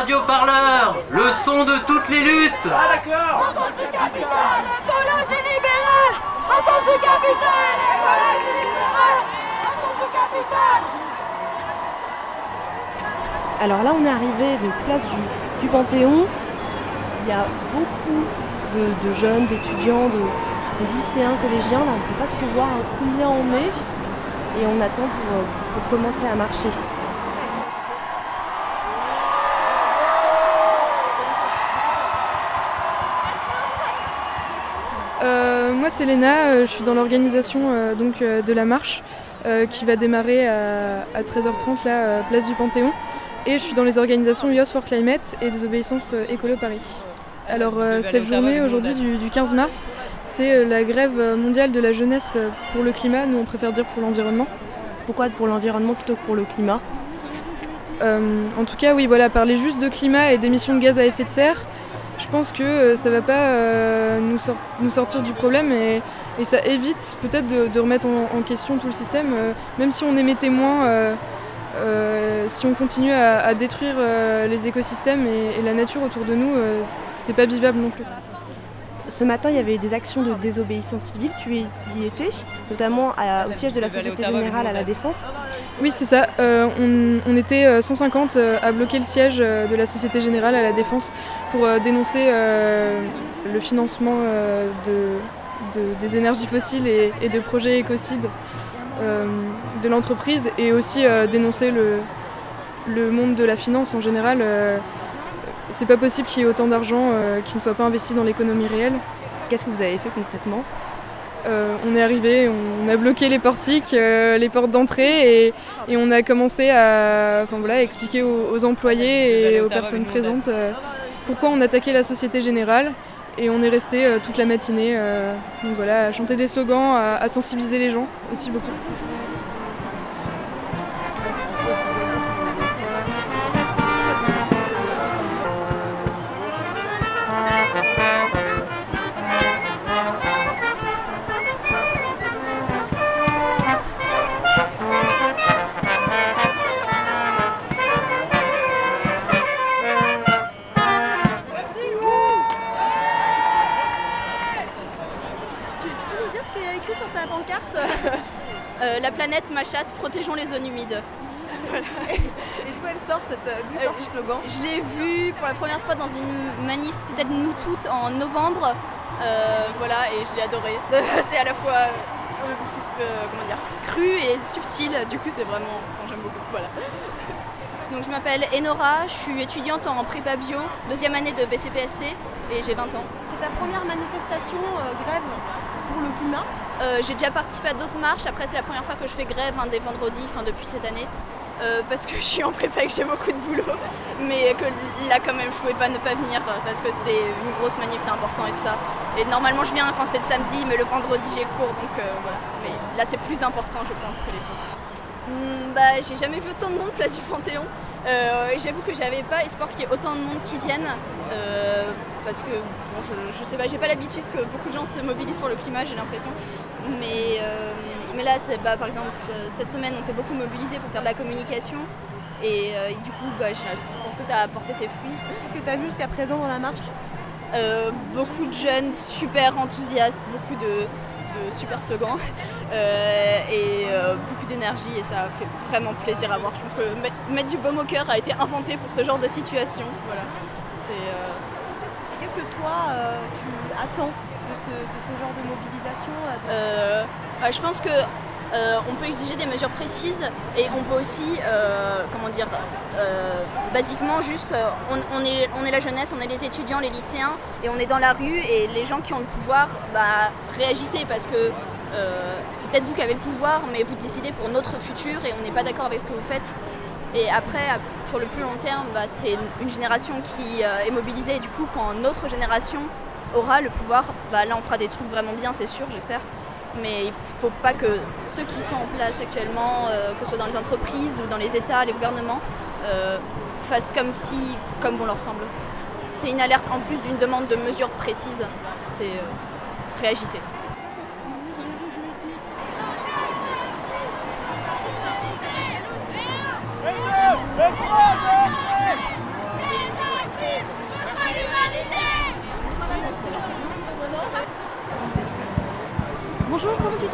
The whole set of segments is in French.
Radio Parleur, le son de toutes les luttes. Ah d'accord L'écologie libérale Enfance du capital L'écologie libérale Enfance du capital Alors là, on est arrivé donc place du, du Panthéon. Il y a beaucoup de, de jeunes, d'étudiants, de, de lycéens, collégiens. Là, on ne peut pas trop voir combien on est. Et on attend pour, euh, pour commencer à marcher. Euh, je suis dans l'organisation euh, donc euh, de la marche euh, qui va démarrer à, à 13h30 là, place du Panthéon. Et je suis dans les organisations Youth for Climate et Désobéissance Écolo Paris. Alors euh, cette journée aujourd'hui du, du 15 mars, c'est euh, la grève mondiale de la jeunesse pour le climat, nous on préfère dire pour l'environnement. Pourquoi pour l'environnement plutôt que pour le climat? Euh, en tout cas, oui, voilà, parler juste de climat et d'émissions de gaz à effet de serre, pense que euh, ça va pas euh, nous, sort- nous sortir du problème et, ça évite peut-être de, remettre en, question tout le système. euh, même si on émettait moins, si on continue à, détruire les écosystèmes et, et la nature autour de nous, c'est pas vivable non plus. Ce matin, il y avait des actions de désobéissance civile. Tu y étais, notamment à- au siège de la Société Générale à la Défense. Oui, c'est ça. Euh, on, on était euh, 150 euh, à bloquer le siège euh, de la Société Générale à la Défense pour euh, dénoncer euh, le financement euh, de, de- des énergies fossiles et, et de projets écocides euh, de l'entreprise et aussi euh, dénoncer le, le monde de la finance en général. C'est pas possible qu'il y ait autant d'argent euh, qui ne soit pas investi dans l'économie réelle. Qu'est-ce que vous avez fait concrètement? Euh, on est arrivé, on a bloqué les portiques, euh, les portes d'entrée et, et on a commencé à, enfin, voilà, expliquer aux, aux employés et aux personnes présentes euh, pourquoi on attaquait la Société Générale. Et on est resté euh, toute la matinée euh, donc voilà, à chanter des slogans, à, à sensibiliser les gens aussi beaucoup. Planète, ma chatte, protégeons les zones humides. Et d'où elle sort cette, d'où sort ce slogan Je l'ai vu pour la première fois dans une manif, peut-être nous toutes, en novembre. Euh, voilà, et je l'ai adoré. c'est à la fois euh, euh, comment dire, cru et subtil, du coup c'est vraiment, enfin, j'aime beaucoup. Voilà. Donc je m'appelle Enora, je suis étudiante en prépa bio, deuxième année de BCPST et j'ai 20 ans. C'est ta première manifestation euh, grève pour le climat Euh, j'ai déjà participé à d'autres marches. Après, c'est la première fois que je fais grève un des vendredis, enfin depuis cette année, Euh, parce que je suis en prépa et que j'ai beaucoup de boulot. Mais que là, quand même, je pouvais pas ne pas venir euh, parce que c'est une grosse manif, c'est important et tout ça. Et normalement, je viens quand c'est le samedi, mais le vendredi, j'ai cours, donc voilà. Mais là, c'est plus important, je pense, que les cours. Hmm, bah, j'ai jamais vu autant de monde place du Panthéon. Euh, J'avoue que j'avais pas espoir qu'il y ait autant de monde qui viennent. euh, parce que bon, je, je sais pas, j'ai pas l'habitude que beaucoup de gens se mobilisent pour le climat, j'ai l'impression. Mais, euh, mais là, bah, par exemple, cette semaine, on s'est beaucoup mobilisé pour faire de la communication. Et, et du coup, bah, je pense que ça a apporté ses fruits. Qu'est-ce que tu as vu jusqu'à présent dans la marche? Beaucoup de jeunes super enthousiastes, beaucoup de, de super slogans euh, et euh, beaucoup d'énergie et ça fait vraiment plaisir à voir. Je pense que met- mettre du baume au cœur a été inventé pour ce genre de situation. Voilà. C'est, euh, qu'est-ce que toi, tu attends de ce, de ce genre de mobilisation bah, je pense que euh, on peut exiger des mesures précises et on peut aussi, euh, comment dire, euh, basiquement juste, on, est, la jeunesse, on est les étudiants, les lycéens et on est dans la rue et les gens qui ont le pouvoir, bah, réagissez parce que c'est peut-être vous qui avez le pouvoir, mais vous décidez pour notre futur et on n'est pas d'accord avec ce que vous faites. Et après, sur le plus long terme, bah, c'est une- génération qui est mobilisée et du coup, quand notre génération aura le pouvoir, bah, là on fera des trucs vraiment bien, c'est sûr, j'espère. Mais il faut pas que ceux qui sont en place actuellement, euh, que ce soit dans les entreprises ou dans les États, les gouvernements, euh, fassent comme si, comme bon leur semble. C'est une alerte en plus d'une demande de mesures précises. C'est euh, réagissez.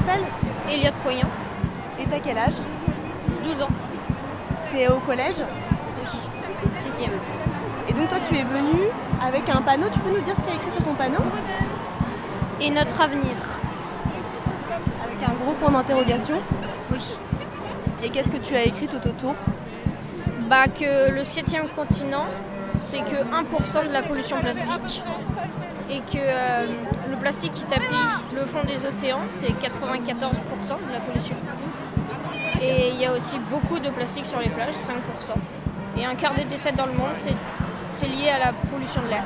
t'appelles Elliot Poyen. Et t'as quel âge? 12 ans. T'es au collège? Oui, 6 Et donc toi tu es venu avec un panneau, tu peux nous dire ce qu'il y a écrit sur ton panneau? Et notre avenir. Avec un gros point d'interrogation Oui. Et qu'est-ce que tu as écrit tout autour? Bah que le septième continent, c'est que 1% de la pollution plastique. Et que euh, le plastique qui tapit le fond des océans, c'est 94% de la pollution. Et il y a aussi beaucoup de plastique sur les plages, 5%. Et un quart des décès dans le monde, c'est lié à la pollution de l'air.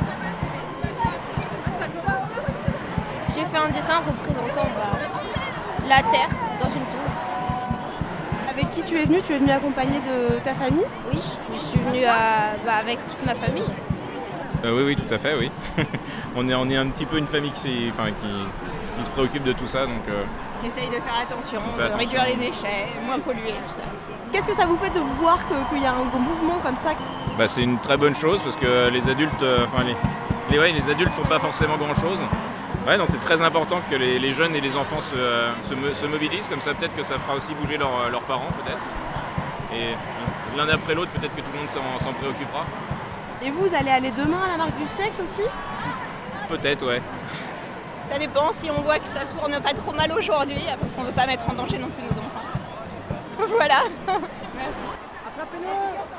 J'ai fait un dessin représentant bah, la Terre dans une tour. Avec qui tu es venu Tu es venu accompagné de ta famille? Oui, je suis venue à- bah, avec toute ma famille. Euh, oui, oui, tout à fait, oui. on, est, on est un petit peu une famille qui, s'est- enfin, qui, qui se préoccupe de tout ça, donc euh, Qui essaye de faire attention, de attention. réduire les déchets, moins polluer, tout ça. Qu'est-ce que ça vous fait de voir que- qu'il y a un gros mouvement comme ça? Bah, c'est une très bonne chose parce que les adultes, euh, enfin les, les, ouais, les adultes font pas forcément grand-chose. Ouais, non, c'est très important que les, les jeunes et les enfants se, euh, se, mo- se mobilisent, comme ça peut-être que ça fera aussi bouger leurs leurs parents, peut-être. Et l'un après l'autre, peut-être que tout le monde s'en s'en préoccupera. Et vous, vous allez aller demain à la marque du siècle aussi Peut-être, ouais. Ça dépend si on voit que ça tourne pas trop mal aujourd'hui, parce qu'on veut pas mettre en danger non plus nos enfants. Voilà. Merci.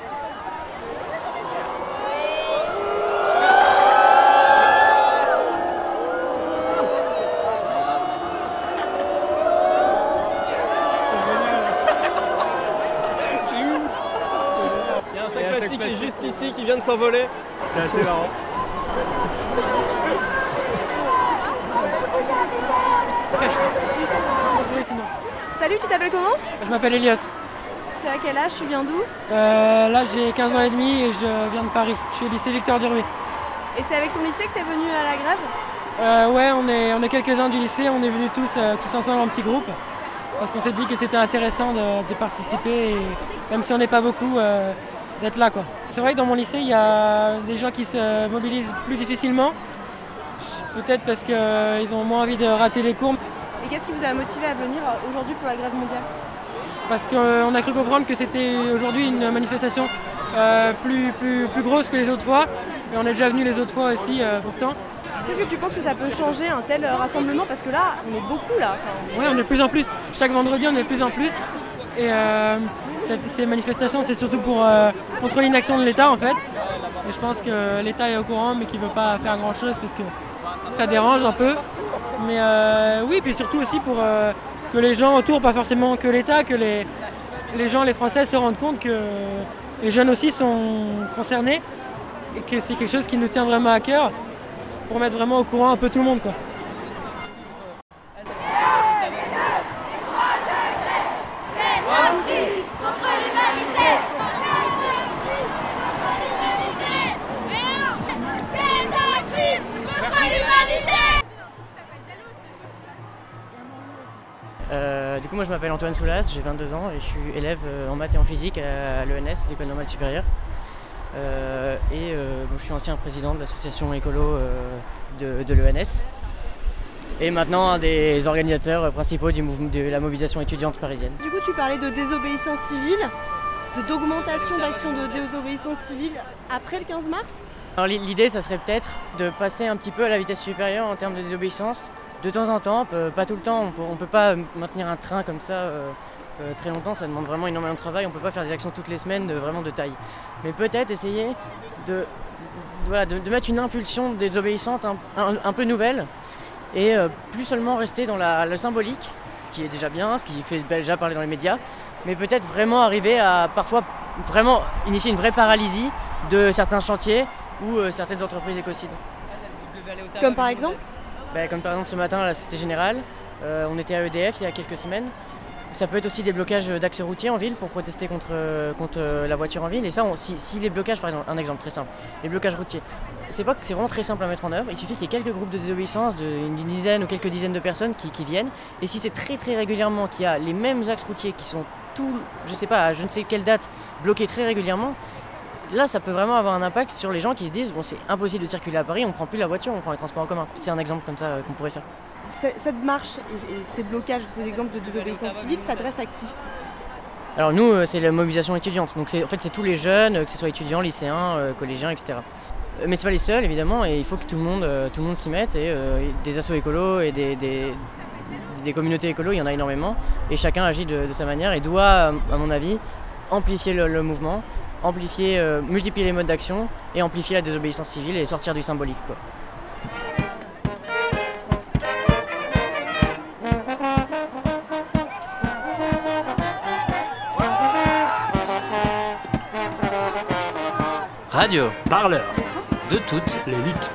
Qui vient de s'envoler. C'est assez marrant. Salut, tu t'appelles comment? Je m'appelle Elliot. Tu à quel âge? Tu viens d'où? Euh, là j'ai 15 ans et demi et je viens de Paris. Je suis au lycée Victor Duruy. Et c'est avec ton lycée que tu es venu à la grève? Euh, ouais, on est, on est quelques-uns du lycée, on est venus tous, euh, tous ensemble en petit groupe. Parce qu'on s'est dit que c'était intéressant de, de participer et même si on n'est pas beaucoup, euh, d'être là quoi. C'est vrai que dans mon lycée il y a des gens qui se mobilisent plus difficilement. Peut-être parce qu'ils ont moins envie de rater les cours. Et qu'est-ce qui vous a motivé à venir euh, aujourd'hui pour la grève mondiale? Parce qu'on a cru comprendre que c'était aujourd'hui une manifestation euh, plus, plus, plus grosse que les autres fois. Et on est déjà venu les autres fois aussi euh, pourtant. Qu'est-ce que tu penses que ça peut changer un tel euh, rassemblement? Parce que là, on est beaucoup là. Enfin, Ouais, on est de plus en plus. Chaque vendredi, on est de plus en plus. Et euh, ces manifestations, c'est surtout pour euh, contre l'inaction de l'État en fait. Et je pense que l'État est au courant, mais qu'il ne veut pas faire grand-chose parce que ça dérange un peu. Mais euh, oui, puis surtout aussi pour que les gens autour, pas forcément que l'État, que les, les gens, les Français se rendent compte que les jeunes aussi sont concernés et que c'est quelque chose qui nous tient vraiment à cœur pour mettre vraiment au courant un peu tout le monde. Quoi. Du coup, moi je m'appelle Antoine Soulas, j'ai 22 ans et je suis élève euh, en maths et en physique à l'ENS, l'École normale supérieure. Euh, et euh, bon, je suis ancien président de l'association écolo de, de l'ENS. Et maintenant un des organisateurs principaux du mouvement de la mobilisation étudiante parisienne. Du coup, tu parlais de désobéissance civile, d'augmentation d'actions de désobéissance civile après le 15 mars? Alors l'i- l'idée, ça serait peut-être de passer un petit peu à la vitesse supérieure en termes de désobéissance. De temps en temps, pas tout le temps, on ne peut pas maintenir un train comme ça euh, euh, très longtemps, ça demande vraiment énormément de travail, on ne peut pas faire des actions toutes les semaines de, vraiment de taille. Mais peut-être essayer de, mettre une impulsion désobéissante un, peu nouvelle et euh, plus seulement rester dans la, symbolique, ce qui est déjà bien, ce qui fait déjà parler dans les médias, mais peut-être vraiment arriver à parfois vraiment initier une vraie paralysie de certains chantiers ou euh, certaines entreprises écocides. Comme par exemple? Ben, comme par exemple ce matin à la Cité Générale, euh, on était à EDF il y a quelques semaines. Ça peut être aussi des blocages d'axes routiers en ville pour protester contre, euh, contre euh, la voiture en ville. Et ça, on- si, les blocages, par exemple, un exemple très simple, les blocages routiers, c'est pas c'est vraiment très simple à mettre en œuvre. Il suffit qu'il y ait quelques groupes de désobéissance, d'une dizaine ou quelques dizaines de personnes qui, viennent. Et si c'est très très régulièrement qu'il y a les mêmes axes routiers qui sont tous, je sais pas, à je ne sais quelle date, bloqués très régulièrement, là ça peut vraiment avoir un impact sur les gens qui se disent bon c'est impossible de circuler à Paris, on prend plus la voiture, on prend les transports en commun. C'est un exemple comme ça euh, qu'on pourrait faire. Cette marche et, ces blocages, ces exemples de désobéissance civile s'adressent à qui? Alors nous, euh, c'est la mobilisation étudiante. Donc en fait, c'est tous les jeunes, euh, que ce soit étudiants, lycéens, collégiens, etc. Mais c'est pas les seuls, évidemment, et il faut que tout le monde, tout le monde s'y mette. Et euh, des assos écolos et des, des, des communautés écolos, il y en a énormément. Et chacun agit de, de sa manière et doit, à mon avis, amplifier le, le mouvement, amplifier, euh, multiplier les modes d'action et amplifier la désobéissance civile et sortir du symbolique. Quoi. Radio, Parleur de toutes les luttes.